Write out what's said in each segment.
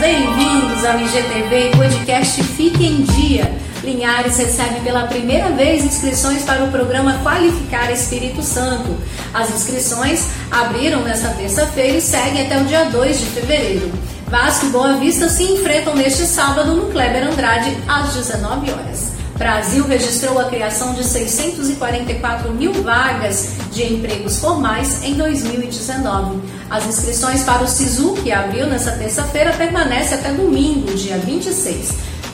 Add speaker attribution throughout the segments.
Speaker 1: bem-vindos ao IGTV podcast Fique em Dia. Linhares recebe pela primeira vez inscrições para o programa Qualificar Espírito Santo. As inscrições abriram nesta terça-feira e seguem até o dia 2 de fevereiro. Vasco e Boa Vista se enfrentam neste sábado no Kleber Andrade às 19 horas. Brasil registrou a criação de 644 mil vagas de empregos formais em 2019. As inscrições para o SISU, que abriu nesta terça-feira, permanecem até domingo, dia 26.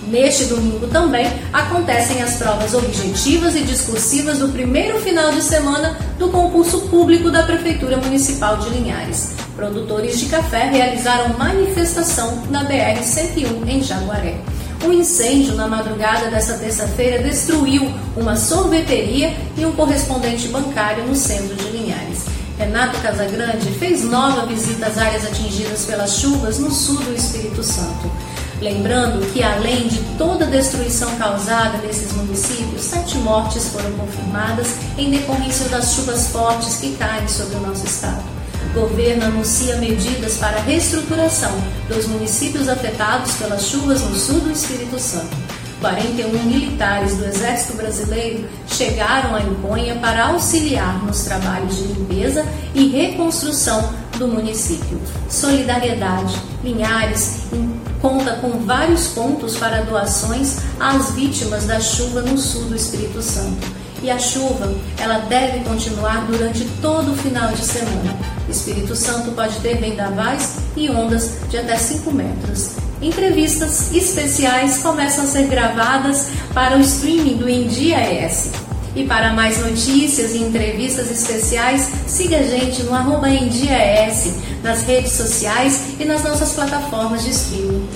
Speaker 1: Neste domingo também acontecem as provas objetivas e discursivas do primeiro final de semana do concurso público da Prefeitura Municipal de Linhares. Produtores de café realizaram manifestação na BR-101 em Jaguaré. Um incêndio na madrugada desta terça-feira destruiu uma sorveteria e um correspondente bancário no centro de Linhares. Renato Casagrande fez nova visita às áreas atingidas pelas chuvas no sul do Espírito Santo. Lembrando que, além de toda a destruição causada nesses municípios, sete mortes foram confirmadas em decorrência das chuvas fortes que caem sobre o nosso estado. Governo anuncia medidas para a reestruturação dos municípios afetados pelas chuvas no sul do Espírito Santo. 41 militares do Exército Brasileiro chegaram a Imponha para auxiliar nos trabalhos de limpeza e reconstrução do município. Solidariedade. Linhares conta com vários pontos para doações às vítimas da chuva no sul do Espírito Santo. E a chuva, ela deve continuar durante todo o final de semana. Espírito Santo pode ter vendavais e ondas de até 5 metros. Entrevistas especiais começam a ser gravadas para o streaming do Endia S. E para mais notícias e entrevistas especiais, siga a gente no arroba nas redes sociais e nas nossas plataformas de streaming.